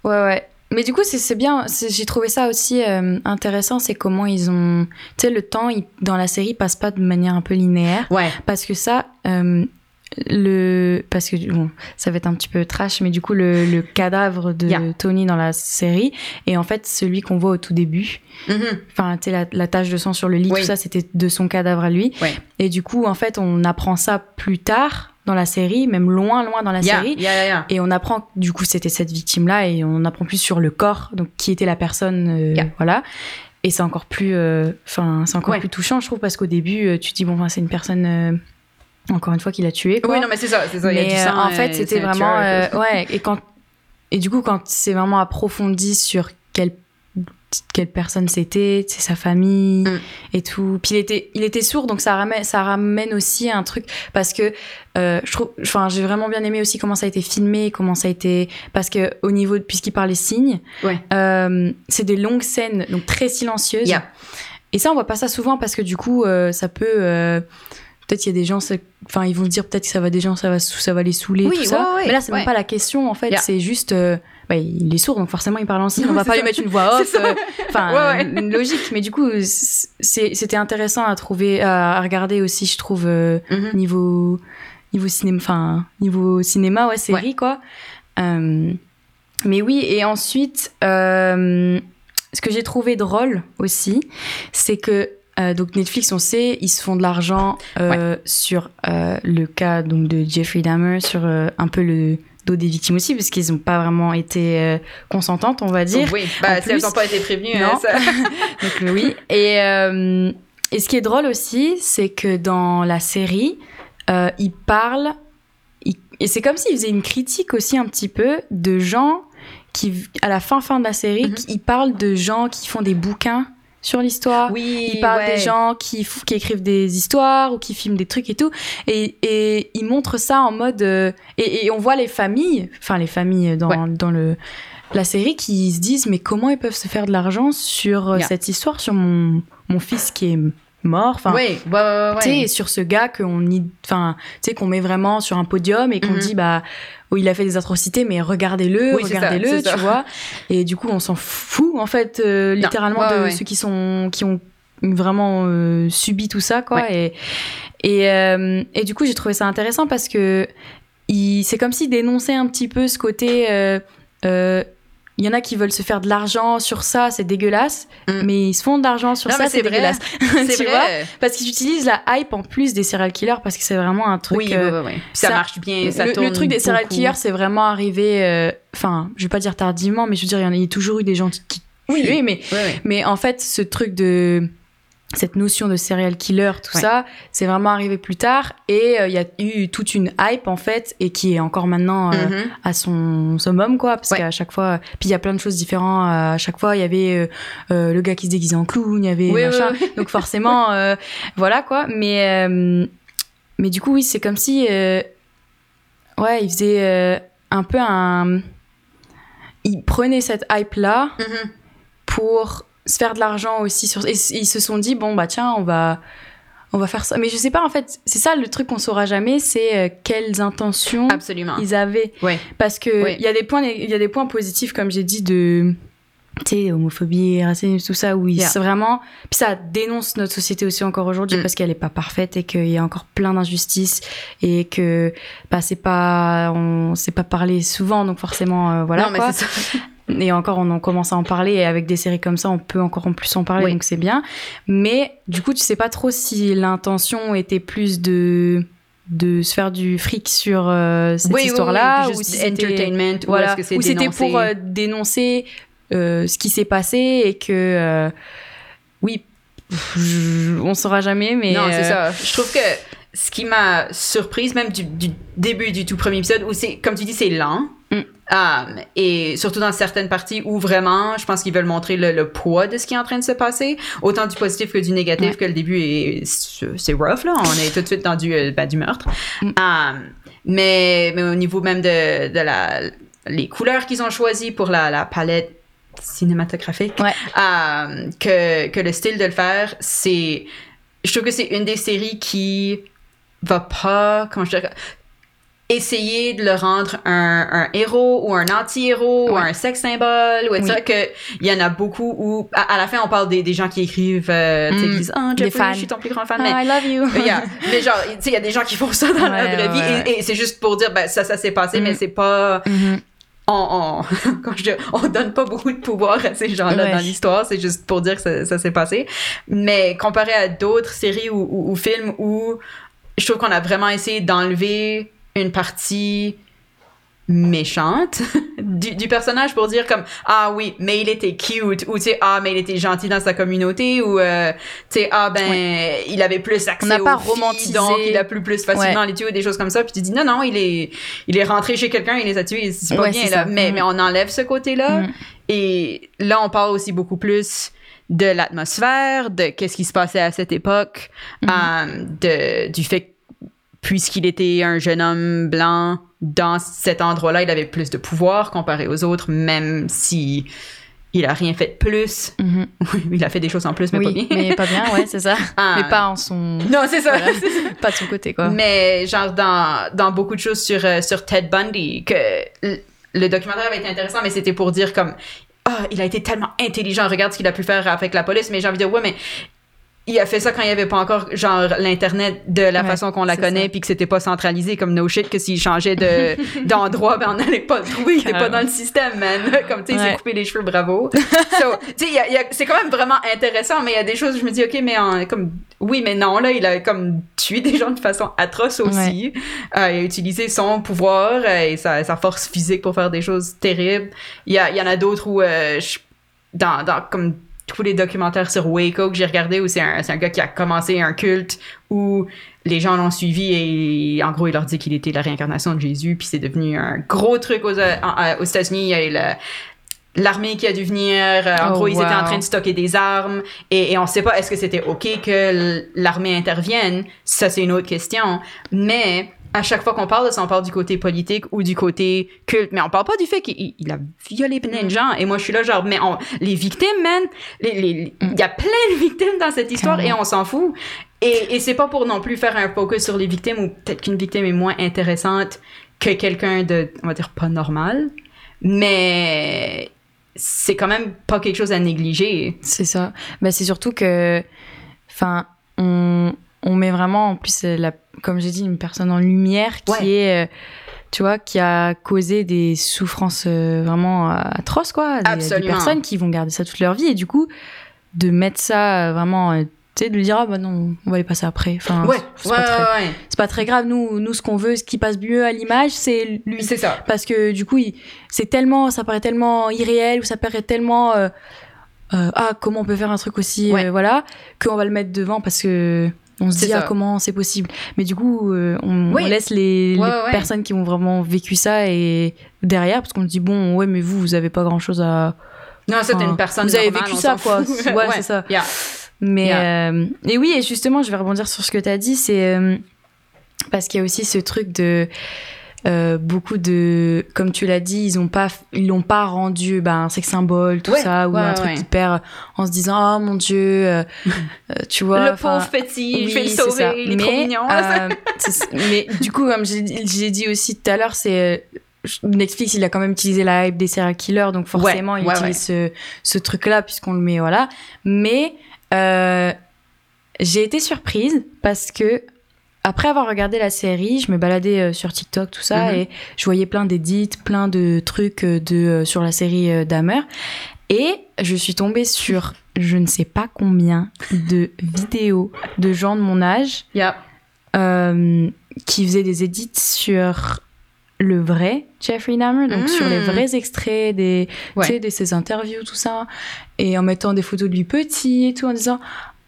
ouais, ouais. Mais du coup, c'est bien. J'ai trouvé ça aussi euh, intéressant, c'est comment ils ont. Tu sais, le temps il- dans la série passe pas de manière un peu linéaire. Ouais. Parce que ça, euh, le. Parce que, bon, ça va être un petit peu trash, mais du coup, le, le cadavre de Yeah. Tony dans la série est en fait celui qu'on voit au tout début. Mhm. Enfin, tu sais, la, la tache de sang sur le lit, Oui. tout ça, c'était de son cadavre à lui. Ouais. Et du coup, en fait, on apprend ça plus tard dans la série, même loin, loin dans la Yeah, série. yeah, yeah, yeah. Et on apprend, du coup, c'était cette victime-là, et on apprend plus sur le corps, donc qui était la personne, euh, voilà. Et c'est encore plus, euh, enfin, c'est encore Ouais. plus touchant, je trouve, parce qu'au début, euh, tu te dis bon, c'est une personne, euh, encore une fois, qui l'a tué. Quoi. Oui, non, mais c'est ça, c'est ça. il y a Mais du euh, sang, en fait, c'était vraiment, tueur, euh, ouais. Et quand et du coup, quand c'est vraiment approfondi sur quelle, quelle personne c'était, c'est sa famille Mm. et tout. Puis il était, il était sourd, donc ça ramène, ça ramène aussi un truc parce que euh, je trouve, enfin, j'ai vraiment bien aimé aussi comment ça a été filmé, comment ça a été, parce que au niveau, de- puisqu'il parlait signes, Ouais. euh, c'est des longues scènes, donc très silencieuses. Yeah. Et ça, on voit pas ça souvent parce que du coup, euh, ça peut. Peut-être il y a des gens, enfin ils vont se dire peut-être que ça va des gens, ça va, ça va les saouler, Oui, tout ça. ouais, Mais là, c'est même pas la question en fait, Yeah. c'est juste, euh, bah, il est sourd donc forcément il parle en signe. (laughs) On va pas ça. lui mettre une voix (laughs) off, euh, enfin euh, logique. Mais du coup, c'était intéressant à trouver, à regarder aussi, je trouve euh, Mhm. niveau niveau cinéma, enfin niveau cinéma, ouais série quoi. Mais oui, et ensuite, ce que j'ai trouvé drôle aussi, c'est que euh, donc Netflix, on sait, ils se font de l'argent euh, sur euh, le cas donc de Jeffrey Dahmer, sur un peu le dos des victimes aussi, parce qu'ils n'ont pas vraiment été consentantes, on va dire. Oui, bah, si elles n'ont pas été prévenues, Non. hein, ça- (laughs) Donc oui. Et, et ce qui est drôle aussi, c'est que dans la série, ils parlent, ils- et c'est comme s'ils faisaient une critique aussi un petit peu de gens qui, à la fin fin de la série, Mhm. qui- ils parlent de gens qui font des bouquins sur l'histoire. Oui, parlent ouais. des gens qui, qui écrivent des histoires ou qui filment des trucs et tout. Et, et ils montrent ça en mode. euh, et, et on voit les familles, enfin les familles dans, Ouais. dans le, la série qui se disent Mais comment ils peuvent se faire de l'argent sur euh, Yeah. cette histoire, sur mon, mon fils qui est mort Enfin, Oui, ouais, ouais, ouais. tu sais, sur ce gars qu'on enfin, tu sais, qu'on met vraiment sur un podium et qu'on Mhm. dit bah oh, il a fait des atrocités mais regardez-le, Oui, regardez-le, ça. tu vois. Et du coup, on s'en fout en fait euh, littéralement de ceux qui sont qui ont vraiment euh, subi tout ça quoi et et, euh, et du coup, j'ai trouvé ça intéressant parce que c'est comme s'il dénonçait un petit peu ce côté il y en a qui veulent se faire de l'argent sur ça, c'est dégueulasse, Mm. mais ils se font de l'argent sur Non, ça, c'est dégueulasse. C'est (laughs) Tu vrai. vois? Parce qu'ils utilisent la hype en plus des serial killers parce que c'est vraiment un truc. oui, euh, ouais. Puis ça, ça- marche bien, ça le, tourne le truc des serial beaucoup. killers, c'est vraiment arrivé. euh, Enfin, je vais pas dire tardivement, mais je veux dire, il y en a, il y a toujours eu des gens qui, qui Oui. tuaient, mais en fait, ce truc de cette notion de serial killer, tout Ouais. ça, c'est vraiment arrivé plus tard et euh, il y a eu toute une hype en fait et qui est encore maintenant euh, Mhm. à son summum quoi parce Ouais. qu'à chaque fois puis il y a plein de choses différentes à chaque fois il y avait euh, le gars qui se déguisait en clown il y avait Oui, machin oui. donc (laughs) forcément voilà quoi mais mais du coup oui c'est comme si ouais il faisait un peu un il prenait cette hype là Mhm. pour se faire de l'argent aussi sur et ils se sont dit bon bah tiens on va on va faire ça mais je sais pas en fait c'est ça le truc qu'on saura jamais c'est euh, quelles intentions Absolument. ils avaient Ouais. parce que Ouais. il y a des points il y a des points positifs comme j'ai dit de tu sais homophobie racisme tout ça où ils Yeah. c'est vraiment puis ça dénonce notre société aussi encore aujourd'hui Mm. parce qu'elle est pas parfaite et qu'il y a encore plein d'injustices et que bah c'est pas on sait pas parler souvent donc forcément euh, voilà non, mais quoi ça. Et encore, on en commence à en parler. Et avec des séries comme ça, on peut encore en plus en parler, Oui. donc c'est bien. Mais du coup, tu sais pas trop si l'intention était plus de de se faire du fric sur euh, cette Oui, oui, oui, histoire-là puis ou si entertainment, voilà, ou c'était pour euh, dénoncer euh, ce qui s'est passé et que euh, oui, je- on saura jamais, mais Non, c'est ça. Je trouve que ce qui m'a surprise, même du, du début du tout premier épisode, où c'est, comme tu dis, c'est lent. Um, et surtout dans certaines parties où vraiment, je pense qu'ils veulent montrer le, le poids de ce qui est en train de se passer, autant du positif que du négatif, Ouais. que le début est, c'est rough, là. On est tout de suite dans du, euh, ben, du meurtre. Mm. Um, mais, mais au niveau même de, de la, les couleurs qu'ils ont choisies pour la, la palette cinématographique, Ouais. euh, que, que le style de le faire, c'est. Je trouve que c'est une des séries qui va pas. Comment je dirais essayer de le rendre un, un héros ou un anti-héros ou un sex symbole ou que il y en a beaucoup où à, à la fin on parle des, des gens qui écrivent euh, Mm. qui disent Jeffrey fans. je suis ton plus grand fan mais Ah, I love you. mais, yeah. (laughs) Mais genre, tu sais, il y a des gens qui font ça dans la Ouais, vraie vie et, et c'est juste pour dire, ben, ça, ça s'est passé, Mhm. mais c'est pas. Mhm. On, on, (laughs) quand je dis, on donne pas beaucoup de pouvoir à ces gens-là dans l'histoire, c'est juste pour dire que ça, ça s'est passé. Mais comparé à d'autres séries ou, ou- ou films où je trouve qu'on a vraiment essayé d'enlever une partie méchante (laughs) du, du personnage pour dire comme ah oui mais il était cute ou tu sais ah mais il était gentil dans sa communauté ou euh, tu sais ah ben il avait plus accès On aux pas filles, romantisé. donc il a plus plus facilement Ouais. les tuer ou des choses comme ça puis tu dis non non il est il est rentré chez quelqu'un il les a tués c'est pas Ouais, bien là mais Mhm. mais on enlève ce côté là Mhm. et là on parle aussi beaucoup plus de l'atmosphère de qu'est-ce qui se passait à cette époque Mhm. euh, de du fait que puisqu'il était un jeune homme blanc dans cet endroit-là, il avait plus de pouvoir comparé aux autres, même si il a rien fait de plus. (laughs) Oui, il a fait des choses en plus, mais oui, pas bien. mais pas bien, ouais, c'est ça. Ah. Mais pas en son. Non, c'est ça. Voilà. (laughs) c'est ça. Pas de son côté, quoi. Mais genre dans, dans beaucoup de choses sur, euh, sur Ted Bundy, que le documentaire avait été intéressant, mais c'était pour dire comme ah, il a été tellement intelligent, regarde ce qu'il a pu faire avec la police, mais j'ai envie de dire, ouais, mais il a fait ça quand il n'y avait pas encore, genre, l'Internet de la Ouais, façon qu'on la connaît, puis que c'était pas centralisé comme no shit, que s'il changeait de, (laughs) d'endroit, ben, on n'allait pas le trouver, il était pas dans le système, man. (laughs) Comme, tu sais, il s'est Ouais. coupé les cheveux, bravo. (laughs) so, tu sais, c'est quand même vraiment intéressant, mais il y a des choses, je me dis, OK, mais en, comme, oui, mais non, là, il a comme tué des gens de façon atroce aussi. Euh, il a utilisé son pouvoir euh, et sa, sa force physique pour faire des choses terribles. Il y, a- il y en a d'autres où, euh, je- dans, dans comme tous les documentaires sur Waco que j'ai regardé, où c'est un, un gars qui a commencé un culte où les gens l'ont suivi et en gros, il leur dit qu'il était la réincarnation de Jésus, puis c'est devenu un gros truc aux, euh, euh, aux États-Unis. Il y a eu le- l'armée qui a dû venir. euh, En Oh, gros, ils étaient en train de stocker des armes et, et on sait pas est-ce que c'était OK que l'armée intervienne? Ça, c'est une autre question. Mais à chaque fois qu'on parle de ça, on parle du côté politique ou du côté culte. Mais on parle pas du fait qu'il il- il a violé plein de gens. Et moi, je suis là, genre, mais on- les victimes, man, il y a plein de victimes dans cette histoire et on s'en fout. Et, et c'est pas pour non plus faire un focus sur les victimes ou peut-être qu'une victime est moins intéressante que quelqu'un de, on va dire, pas normal. Mais c'est quand même pas quelque chose à négliger. C'est ça. Bah, c'est surtout que, enfin, on, on met vraiment, en plus, euh, la, comme j'ai dit, une personne en lumière qui Ouais. est, euh, tu vois, qui a causé des souffrances euh, vraiment euh, atroces, quoi. Des, personnes qui vont garder ça toute leur vie. Et du coup, de mettre ça euh, vraiment, euh, tu sais, de lui dire, ah bah non, on va les passer après. Enfin, Ouais, c'est ouais, pas, très- ouais, pas très grave. Nous, nous, ce qu'on veut, ce qui passe mieux à l'image, c'est lui. C'est ça. parce que du coup c'est tellement ça paraît tellement irréel ou ça paraît tellement euh, euh, ah comment on peut faire un truc aussi euh, Ouais. voilà qu'on va le mettre devant parce que on se dit ah comment c'est possible? Mais du coup euh, on, Oui. on laisse les, Ouais, les ouais, ouais. personnes qui ont vraiment vécu ça et derrière parce qu'on se dit bon ouais mais vous vous avez pas grand chose à Non, Enfin, une personne vous avez normale, vécu ça, quoi. (laughs) Ouais, c'est ça. Yeah. mais Yeah. euh, et oui et justement je vais rebondir sur ce que tu as dit c'est euh, parce qu'il y a aussi ce truc de euh, beaucoup de comme tu l'as dit ils ont pas ils l'ont pas rendu ben un sexe symbole tout Ouais, ça ou ouais, un truc hyper en se disant oh mon dieu euh, euh, tu vois Le pauvre petit, je vais oui, le sauver, il est trop Mais, mignon. euh, (laughs) c'est- mais du coup, comme j'ai dit aussi tout à l'heure, c'est euh, Netflix, il a quand même utilisé la hype des serial killers, donc forcément, il utilise ce, ce truc-là puisqu'on le met, voilà. Mais euh, j'ai été surprise parce que après avoir regardé la série, je me baladais euh, sur TikTok, tout ça, Mhm. et je voyais plein d'édits, plein de trucs euh, de, euh, sur la série Dahmer. Et je suis tombée sur je ne sais pas combien de vidéos de gens de mon âge Yeah. euh, qui faisaient des edits sur le vrai Jeffrey Dahmer, donc Mm. sur les vrais extraits des, Ouais. de ses interviews, tout ça, et en mettant des photos de lui petit et tout, en disant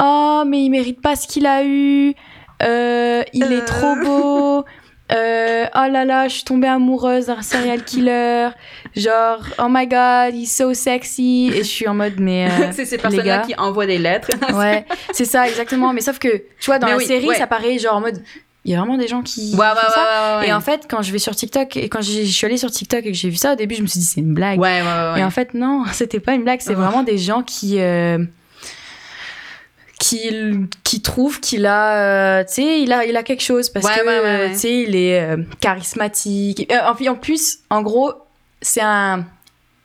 Oh, mais il mérite pas ce qu'il a eu, euh, il Euh. est trop beau. Euh, oh là là, je suis tombée amoureuse d'un serial killer. Genre, oh my god, he's so sexy. Et je suis en mode, mais. euh, (laughs) c'est ces personnes-là gars. qui envoient des lettres. (laughs) Ouais, c'est ça, exactement. Mais sauf que, tu vois, dans Mais la oui, série, ouais. ça paraît genre en mode. Il y a vraiment des gens qui. Ouais, ouais, font ça. Et en fait, quand je vais sur TikTok, et quand je suis allée sur TikTok et que j'ai vu ça, au début, je me suis dit, c'est une blague. Ouais, ouais, ouais. Et en fait, non, (laughs) c'était pas une blague, c'est vraiment des gens qui. euh, qui, qui trouvent qu'il a, euh, tu sais, il a, il a quelque chose parce Ouais, que, ouais, ouais, ouais. tu sais, il est euh, charismatique. Euh, en, en plus, en gros, c'est un,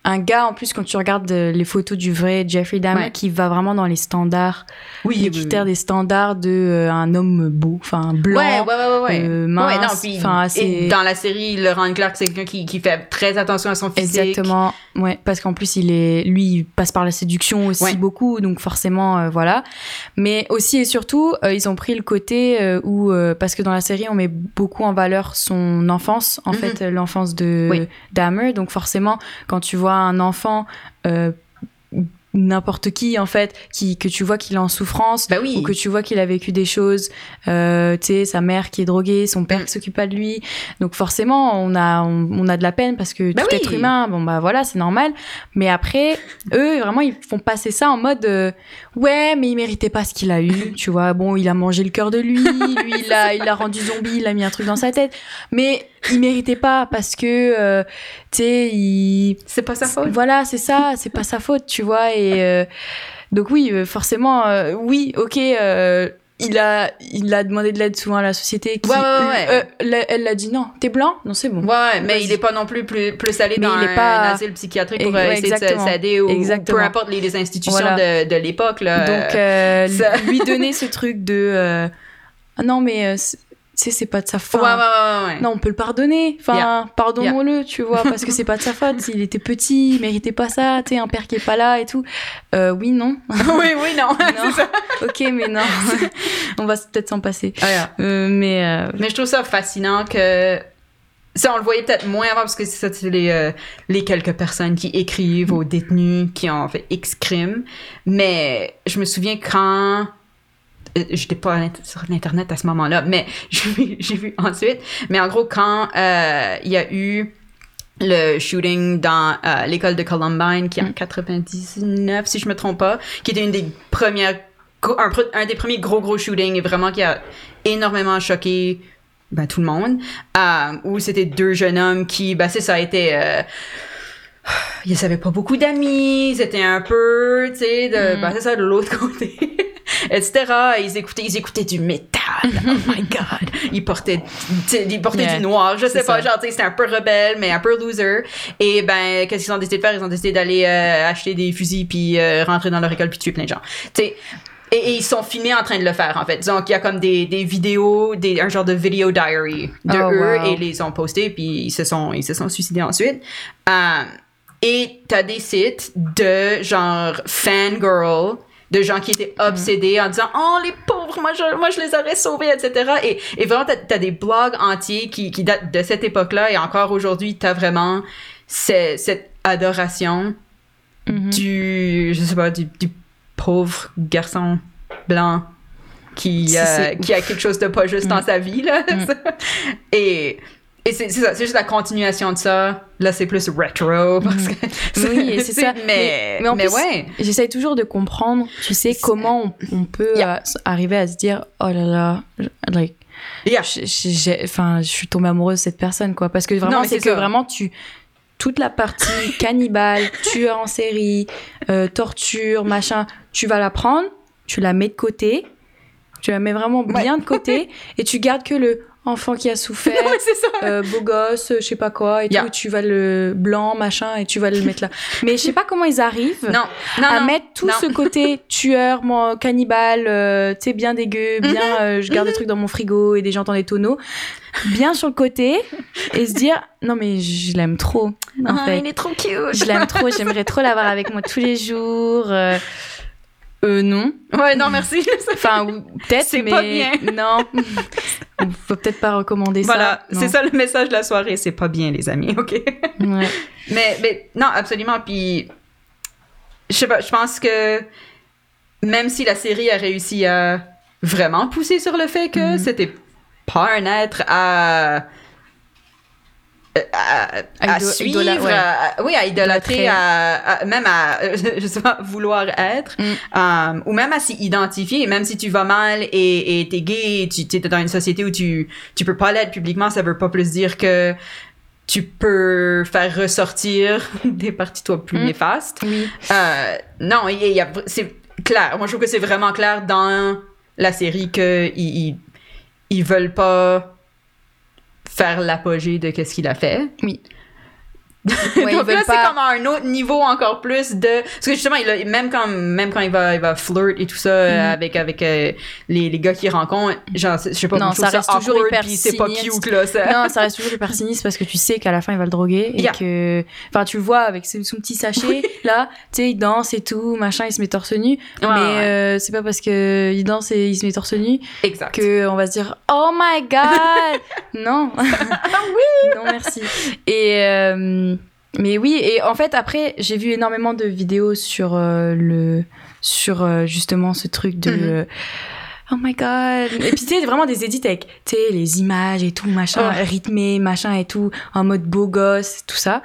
un gars, en plus, quand tu regardes euh, les photos du vrai Jeffrey Dahmer, Ouais. qui va vraiment dans les standards, Oui, les critères des standards de euh, un homme beau, enfin blanc, Ouais, euh, mince, non, puis enfin, assez- et dans la série, clair que c'est quelqu'un qui, qui fait très attention à son physique. Exactement, ouais, parce qu'en plus il est, lui, il passe par la séduction aussi beaucoup, donc forcément, euh, voilà. Mais aussi et surtout, ils ont pris le côté où, parce que dans la série, on met beaucoup en valeur son enfance, en Mhm. fait, l'enfance de Oui. Dahmer. Donc forcément, quand tu vois un enfant, euh, n'importe qui en fait, qui que tu vois qu'il est en souffrance, Ben oui. ou que tu vois qu'il a vécu des choses, euh, tu sais, sa mère qui est droguée, son père Mm. qui s'occupe pas de lui. Donc forcément, on a, on, on a de la peine parce que Bah tout oui. être humain, bon bah voilà, c'est normal. Mais après, (laughs) eux, vraiment, ils font passer ça en mode, euh, ouais, mais il méritait pas ce qu'il a eu, tu vois. Bon, il a mangé le cœur de lui, (laughs) lui, il a, il a rendu zombie, il a mis un truc dans sa tête. Mais il méritait pas parce que, euh, tu sais, il, C'est pas sa faute. voilà, c'est ça, c'est pas sa faute, tu vois. Et euh, donc oui, euh, forcément, euh, oui, ok. euh, il a, il a demandé de l'aide souvent à la société. Qui, Ouais, ouais, ouais. euh, elle l'a dit non. T'es blanc? Non, c'est bon. Ouais, mais il est pas non plus plus, plus allé Mais dans il est un, pas- asile psychiatrique pour essayer de s'aider ou, ou Exactement. peu importe les, les institutions Voilà. de, de l'époque. Donc (laughs) ça- lui donner ce truc de ah non mais sais c'est pas de sa faute. ouais, ouais, ouais. Non, on peut le pardonner. Enfin, Yeah. pardonnons-le, tu vois, parce que c'est pas de sa faute. S'il était petit, il méritait pas ça, tu sais, un père qui est pas là et tout. Euh, oui, non. (laughs) oui, oui, non. (laughs) Non. ça. ok, mais non. on va peut-être s'en passer. Ah, yeah. Euh, mais euh, Mais je trouve ça fascinant que. Ça, on le voyait peut-être moins avant parce que c'est ça, c'est les, les quelques personnes qui écrivent aux détenus qui ont fait X crimes. Mais je me souviens quand. Euh, J'étais pas sur l'Internet à ce moment-là, mais (laughs) j'ai vu, ensuite. Mais en gros, quand euh, il y a eu le shooting dans euh, l'école de Columbine, qui est en 99, si je me trompe pas, qui était une des premières, un, des premiers gros gros shootings, et vraiment qui a énormément choqué ben, tout le monde, euh, où c'était deux jeunes hommes qui, ben c'est ça, a été... Euh, (sighs) ils avaient pas beaucoup d'amis, c'était un peu, tu sais, de, Mm. ben, c'est ça, de l'autre (laughs) côté, (laughs) etc. Ils écoutaient, ils écoutaient du métal, (laughs) oh my god. Ils portaient, ils portaient Yeah. du noir, je sais pas, ça. genre, c'était un peu rebelle, mais un peu loser. Et ben, qu'est-ce qu'ils ont décidé de faire? Ils ont décidé d'aller euh, acheter des fusils puis euh, rentrer dans leur école puis tuer plein de gens. Tu sais, et, et ils sont filmés en train de le faire, en fait. Donc, il y a comme des, des vidéos, des, un genre de video diary de Oh, eux, wow. et ils les ont postés, puis ils se sont, ils se sont suicidés ensuite. Euh, et t'as des sites de genre fangirl, de gens qui étaient obsédés en disant Oh, les pauvres, moi je, moi, je les aurais sauvés, etc. Et, et vraiment, t'as as des blogs entiers qui, qui datent de cette époque-là, et encore aujourd'hui, t'as vraiment ce- cette adoration mhm. du, je sais pas, du, du pauvre garçon blanc qui, euh, qui a quelque chose de pas juste dans Mm. sa vie, là. Mm. (laughs) et et c'est ça, c'est juste la continuation de ça. Là, c'est plus rétro, parce que... Mm. Oui, (laughs) c'est ça. Mais, Mais- mais en plus, ouais. J'essaye toujours de comprendre, tu sais, comment on, on peut Yeah. euh, arriver à se dire, oh là là, like, Yeah. je- enfin, suis tombée amoureuse de cette personne, quoi. Parce que vraiment, c'est que ça. vraiment, tu, toute la partie (laughs) cannibale, tueur en série, euh, torture, machin, tu vas la prendre, tu la mets de côté, tu la mets vraiment Ouais. bien de côté, (laughs) et tu gardes que le enfant qui a souffert, (laughs) euh, beau gosse, je sais pas quoi, et Yeah. tout, tu vas le blanc, machin, et tu vas le mettre là. (laughs) Mais je sais pas comment ils arrivent Non, non, à non. mettre tout ce côté (laughs) tueur, mon, cannibale, euh, tu sais, bien dégueu, Mhm. bien, euh, je garde des trucs dans mon frigo et des gens dans les tonneaux, bien sur le côté, et se dire, non mais je l'aime trop, en Ah, fait. il est trop cute. Je l'aime trop, j'aimerais trop l'avoir avec moi tous les jours. Euh, euh, non. Ouais, non, merci. Enfin, ou- peut-être, mais pas bien. non. On peut peut-être pas recommander voilà, ça. c'est non. ça le message de la soirée. C'est pas bien, les amis, OK? Ouais. Mais, mais non, absolument. Puis, je sais pas, je pense que même si la série a réussi à vraiment pousser sur le fait que Mhm. c'était pas un être à. À, à suivre, ouais. à- oui, à idolâtrer, à, même à, (laughs) pas, vouloir être, Mm. euh, ou même à s'y identifier, même si tu vas mal et t'es gay, tu es dans une société où tu, tu peux pas l'être publiquement, ça veut pas plus dire que tu peux faire ressortir (laughs) des parties toi plus Mm. néfastes. Oui. Euh, non, il y y c'est clair. Moi, je trouve que c'est vraiment clair dans la série que ils, ils, ils veulent pas faire l'apogée de qu'est-ce qu'il a fait. Oui. Ouais, Donc là, c'est pas- comme à un autre niveau encore plus de... Parce que justement, il a- même, quand, même quand il va, il va flirt et tout ça euh, Mhm. avec, avec euh, les, les gars qu'il rencontre, genre, je sais pas, Non, ça reste toujours awkward, hyper c'est pas cute, là. Ça. Non, ça reste toujours hyper sinistre parce que tu sais qu'à la fin il va le droguer et Yeah. que, enfin, tu le vois avec son son petit sachet là, tu sais, il danse et tout, machin, il se met torse nu. Mais ouais. euh, c'est pas parce que il danse et il se met torse nu Exact. que on va se dire oh my god (laughs) non (laughs) non merci et euh, mais oui et en fait après j'ai vu énormément de vidéos sur euh, le sur euh, justement ce truc de Mhm. Oh my god! Et puis, tu sais, vraiment des edits avec, tu sais, les images et tout, machin, rythmé, machin et tout, en mode beau gosse, tout ça.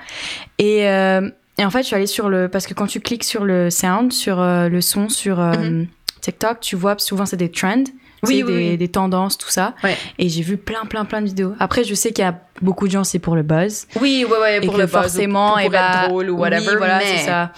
Et, euh, et en fait, je suis allée sur le. Parce que quand tu cliques sur le sound, sur euh, le son, sur Mhm. TikTok, tu vois, souvent, c'est des trends. Oui, oui, des, oui. des tendances, tout ça. Ouais. Et j'ai vu plein, plein, plein de vidéos. Après, je sais qu'il y a beaucoup de gens, c'est pour le buzz. Oui, ouais, ouais, Et pour que le buzz, forcément, pour, et bah, être drôle ou whatever. Oui, voilà, mais... c'est ça.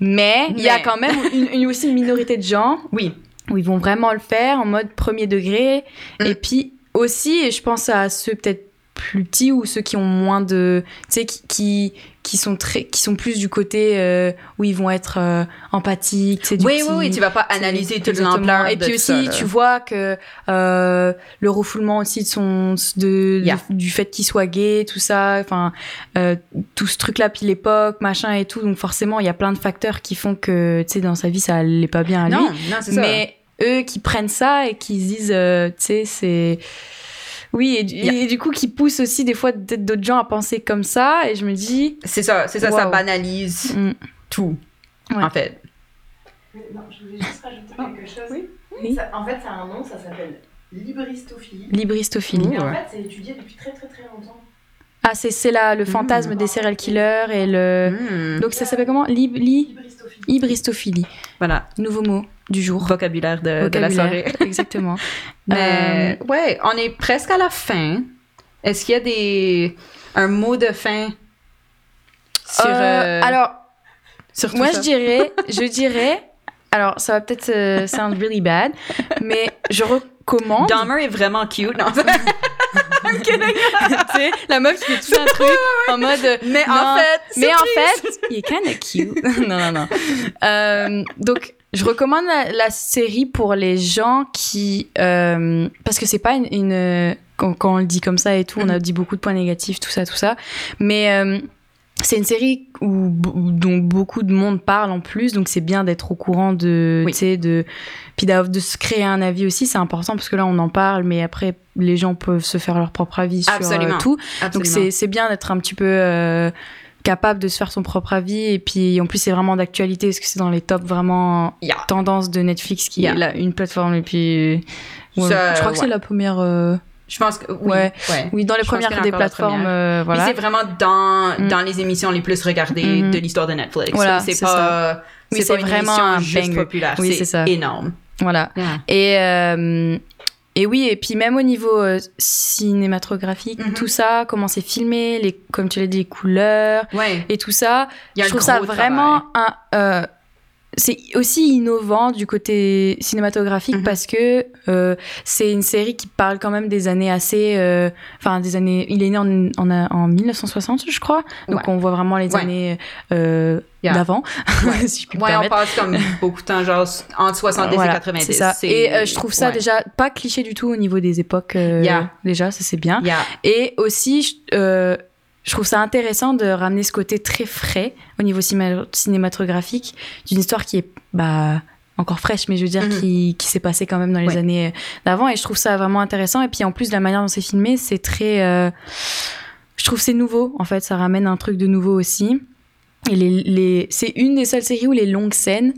Mais il y a quand même une, une- aussi une minorité de gens (laughs) Oui. où ils vont vraiment le faire en mode premier degré. Mm. Et puis aussi, et je pense à ceux peut-être plus petits ou ceux qui ont moins de, tu sais, qui, qui qui sont très, qui sont plus du côté euh, où ils vont être euh, empathiques, du Oui, oui, oui, tu vas pas analyser exactement. l'ampleur Et puis tout aussi, là. tu vois que euh, le refoulement aussi de son, de, Yeah. de- du fait qu'il soit gay, tout ça, enfin, euh, tout ce truc-là, puis l'époque, machin et tout. Donc forcément, il y a plein de facteurs qui font que, tu sais, dans sa vie, ça allait pas bien à lui. Non, non, c'est ça. Mais eux qui prennent ça et qui se disent, tu sais, c'est. Oui, et, du- Yeah. et du coup, qui poussent aussi des fois peut-être d'autres gens à penser comme ça. Et je me dis. C'est ça, c'est ça, ça banalise mm, tout, Ouais. en fait. Non, je voulais juste rajouter quelque chose. oui. Oui. Ça- en fait, ça a un nom, ça s'appelle libristophilie. Libristophilie. Et en Ouais. fait, c'est étudié depuis très très très longtemps. Ah, c'est c'est là le fantasme des serial killers et le. Hmm. Donc ça s'appelle comment? Lib, li, Libristophilie. Voilà, Nouveau mot du jour. vocabulaire de, de la soirée. (laughs) Exactement. (laughs) Mais ouais, on est presque à la fin. Est-ce qu'il y a des un mot de fin sur, Euh, euh, alors, sur moi ça? je dirais, (laughs) je dirais. Alors, ça va peut-être euh, sound really bad, mais je recommande. Dahmer est vraiment cute. Non, tu sais, la meuf qui fait tout un truc en mode. euh, mais Non, en fait, Mais en fait, il est kind of cute. non, non, non. Euh, donc, je recommande la, la série pour les gens qui. euh, parce que c'est pas une. une- quand, quand on le dit comme ça et tout, on a dit beaucoup de points négatifs, tout ça, tout ça. Mais. euh, c'est une série où, dont beaucoup de monde parle en plus, donc c'est bien d'être au courant de, Oui. tu sais, de, puis de se créer un avis aussi, c'est important parce que là on en parle, mais après les gens peuvent se faire leur propre avis sur euh, tout. Absolument. Donc c'est c'est bien d'être un petit peu euh, capable de se faire son propre avis et puis en plus c'est vraiment d'actualité parce que c'est dans les tops vraiment Yeah. tendances de Netflix qui Yeah. est là une plateforme et puis ouais, Ça, je crois que ouais. c'est la première euh, Je pense que oui. Ouais. ouais. oui dans les Je premières des plateformes euh, voilà c'est vraiment dans, Mm. dans les émissions les plus regardées Mhm. de l'histoire de Netflix. Voilà, c'est pas, c'est une vraiment émission un juste populaire. Oui, c'est énorme. voilà Yeah. et euh, et oui, et puis même au niveau euh, cinématographique, Mhm. tout ça, comment c'est filmé, les, comme tu l'as dit, les couleurs Ouais. et tout ça, Il y a je trouve ça vraiment un. euh, c'est aussi innovant du côté cinématographique Mhm. parce que euh, c'est une série qui parle quand même des années assez. euh, Enfin, des années. Il est né en, en, en 1960, je crois. Donc Ouais. on voit vraiment les Ouais. années euh, Yeah. d'avant, (laughs) Ouais. si Ouais, on passe comme beaucoup de temps, genre entre 70 Voilà, et 90. C'est ça. Et je trouve ça déjà pas cliché du tout au niveau des époques. euh, Yeah. Déjà, ça c'est bien. Yeah. Et aussi, je, euh, je trouve ça intéressant de ramener ce côté très frais au niveau cinéma- cinématographique d'une histoire qui est bah, encore fraîche, mais je veux dire Mhm. qui, qui s'est passée quand même dans les Ouais. années d'avant. Et je trouve ça vraiment intéressant. Et puis en plus, la manière dont c'est filmé, c'est très. euh, je trouve c'est nouveau, en fait. Ça ramène un truc de nouveau aussi. Et les, les... c'est une des seules séries où les longues scènes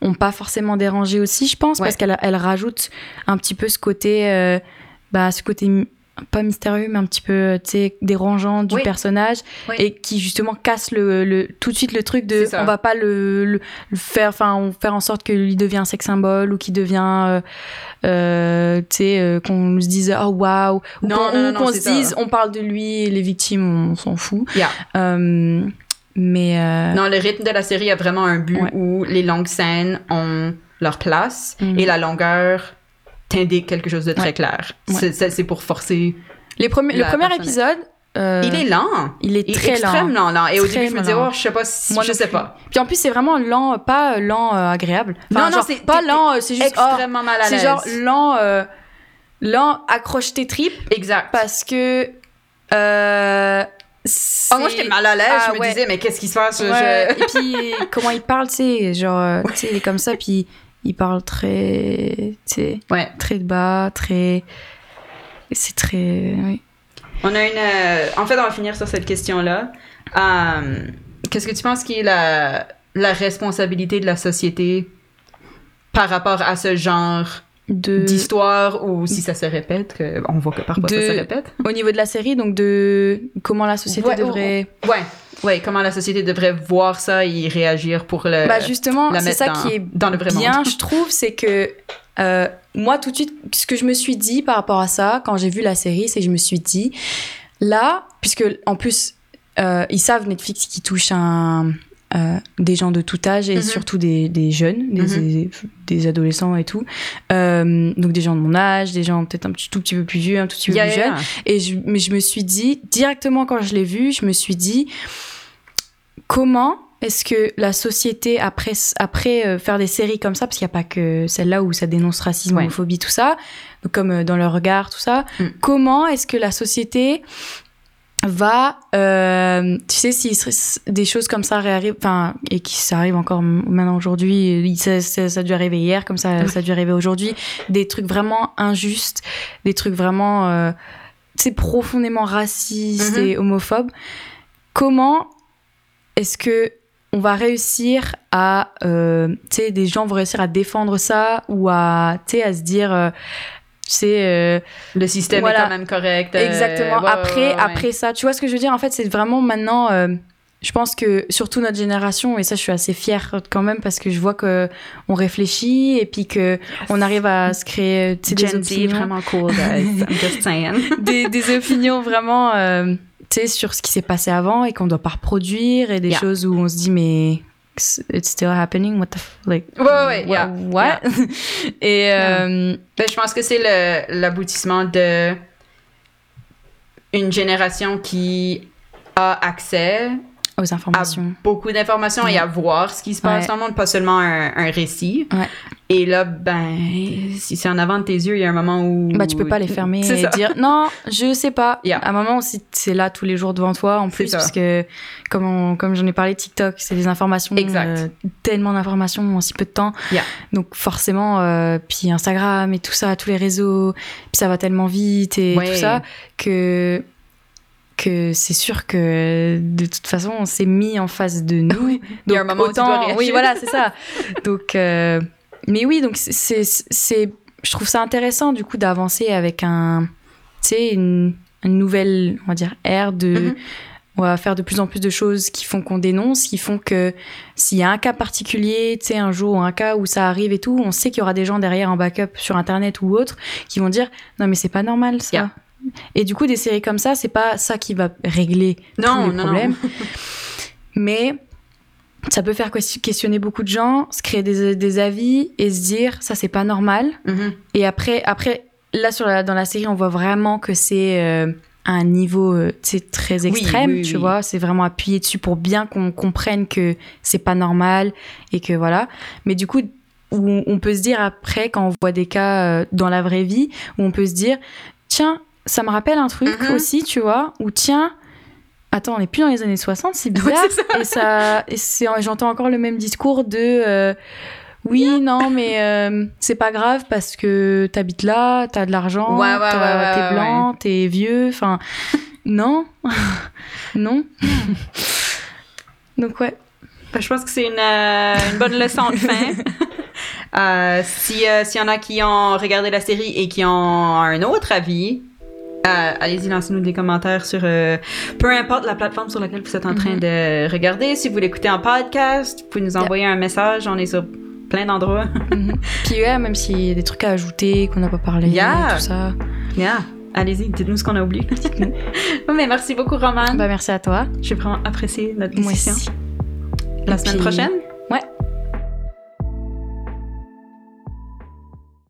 ont pas forcément dérangé aussi, je pense, Ouais. parce qu'elle elle rajoute un petit peu ce côté, euh, bah, ce côté pas mystérieux, mais un petit peu, dérangeant du Oui. personnage Oui. et qui justement casse le, le- tout de suite le truc de, on va pas le, le- le faire, enfin, on faire en sorte que lui devient un sex symbole ou qu'il devient, euh, euh, tu sais, euh, qu'on se dise, oh waouh, ou qu'on se ça. dise, on parle de lui, les victimes, on s'en fout. Yeah. Mais Non, le rythme de la série a vraiment un but Ouais. où les longues scènes ont leur place Mhm. et la longueur t'indique quelque chose de très Ouais. clair. Ouais. C'est- C'est c'est pour forcer. les premiers, le premier épisode, euh, Il est lent. il est Il est très lent. extrêmement lent. Et au début, je me disais, lent. oh, je sais pas si, Moi je sais pas. Puis en plus, c'est vraiment lent, pas lent euh, agréable. Enfin, Non, non, c'est- pas lent, euh, c'est juste oh, Extrêmement mal à c'est l'aise. genre lent, euh, lent, accroche tes tripes Exact. parce que. Euh, Ah, moi, j'étais mal à l'aise. Ah, je me ouais. disais, mais qu'est-ce qui se passe? Je- Ouais, je- Et puis, comment il parle, tu sais, genre, (laughs) tu sais, il est comme ça, puis il parle très, tu sais, Ouais. très bas, très. C'est très. Oui. On a une. euh, En fait, on va finir sur cette question-là. Euh, Qu'est-ce que tu penses qui est la, la responsabilité de la société par rapport à ce genre De... d'histoire ou si ça se répète, que on voit que parfois ça se répète? Au niveau de la série, donc de comment la société Ouais, devrait. Ouais. Ouais, comment la société devrait voir ça et réagir pour le. bah justement, c'est ça dans, qui est dans le vrai bien, monde. je trouve, c'est que euh, moi, tout de suite, ce que je me suis dit par rapport à ça, quand j'ai vu la série, c'est que je me suis dit, là, puisque en plus, euh, ils savent Netflix qui touche un, euh, des gens de tout âge et Mhm. surtout des, des jeunes, des, Mhm. des, des adolescents et tout. Euh, donc des gens de mon âge, des gens peut-être un petit, tout petit peu plus vieux, un tout petit peu Yeah, plus yeah, jeunes. Et je, mais je me suis dit, directement quand je l'ai vu, je me suis dit, comment est-ce que la société, après, après euh, faire des séries comme ça, parce qu'il n'y a pas que celle-là où ça dénonce racisme, Ouais. homophobie, tout ça, comme euh, dans le regard, tout ça, Mm. comment est-ce que la société va, euh, tu sais, si des choses comme ça réarrivent, enfin, et qui ça arrive encore maintenant aujourd'hui, ça, ça, ça a dû arriver hier, comme ça, ça a dû arriver aujourd'hui, des trucs vraiment injustes, des trucs vraiment, sais, profondément racistes Mhm. et homophobes. Comment est-ce que on va réussir à, euh, tu sais, des gens vont réussir à défendre ça ou à, tu sais, à se dire, euh, tu sais, euh, Le système Voilà. est quand même correct. euh, Exactement. ouais, après, ouais, ouais. après ça, tu vois ce que je veux dire? En fait, c'est vraiment maintenant. je pense que surtout notre génération, et ça, je suis assez fière quand même parce que je vois que on réfléchit et puis que on arrive à se créer, des opinions, vraiment cool, guys. I'm just (laughs) saying. des, des opinions vraiment, sur ce qui s'est passé avant et qu'on doit pas reproduire et des Yeah. choses où on se dit mais it's still happening, what the f like Ouais, ouais, ouais, what, yeah, (laughs) et euh, Ben, je pense que c'est l'aboutissement de une génération qui a accès aux informations. beaucoup d'informations et à voir ce qui se passe Ouais. dans le monde, pas seulement un, un récit. Ouais. Et là, ben, si c'est en avant de tes yeux, il y a un moment où... Bah, tu peux pas les fermer et ça. dire non, je sais pas. Yeah. À un moment aussi, c'est là tous les jours devant toi en plus, parce que comme, on- comme j'en ai parlé, TikTok, c'est des informations, Exact. euh, tellement d'informations en si peu de temps. Yeah. Donc forcément, euh, puis Instagram et tout ça, tous les réseaux, puis ça va tellement vite et tout ça que que c'est sûr que de toute façon on s'est mis en face de (laughs) nous Il y a un donc moment où tu dois réagir. oui voilà c'est ça (laughs) donc euh, mais oui donc c'est- c'est je trouve ça intéressant du coup d'avancer avec un tu sais une, une nouvelle on va dire ère de Mhm. on va faire de plus en plus de choses qui font qu'on dénonce qui font que s'il y a un cas particulier tu sais un jour ou un cas où ça arrive et tout on sait qu'il y aura des gens derrière en backup sur internet ou autre qui vont dire non mais c'est pas normal ça Yeah. Et du coup des séries comme ça c'est pas ça qui va régler Non, tous les non, problèmes non. (laughs) mais ça peut faire ques- questionner beaucoup de gens, se créer des, des avis et se dire ça c'est pas normal. Mhm. Et après, après là sur la, dans la série, on voit vraiment que c'est euh, un niveau euh, sais, très extrême, oui, tu oui. vois. C'est vraiment appuyé dessus pour bien qu'on comprenne que c'est pas normal et que voilà. Mais du coup, où on peut se dire après, quand on voit des cas euh, dans la vraie vie, où on peut se dire tiens, ça me rappelle un truc Mhm. aussi, tu vois, ou tiens. Attends, on n'est plus dans les années 60, c'est (laughs) bizarre. Ouais, ça. Et ça, et c'est, j'entends encore le même discours de euh, oui, non, mais euh, c'est pas grave parce que t'habites là, t'as de l'argent, Ouais, ouais, t'as- ouais, ouais, t'es ouais, blanc, t'es vieux, enfin, (laughs) non, (laughs) non. Donc ouais, Ben, je pense que c'est une, euh, une bonne leçon de fin. Euh, si, euh, s'il y en a qui ont regardé la série et qui ont un autre avis, euh, allez-y, lancez-nous des commentaires sur euh, peu importe la plateforme sur laquelle vous êtes en train Mhm. de regarder. Si vous l'écoutez en podcast, vous pouvez nous envoyer un message. On est sur plein d'endroits. Mhm. Puis ouais, même s'il y a des trucs à ajouter qu'on n'a pas parlé, Yeah. tout ça. Yeah. Allez-y, dites-nous ce qu'on a oublié. (laughs) Mais merci beaucoup, Roman. Bah merci à toi. J'ai vraiment apprécié notre discussion. La semaine puis- prochaine?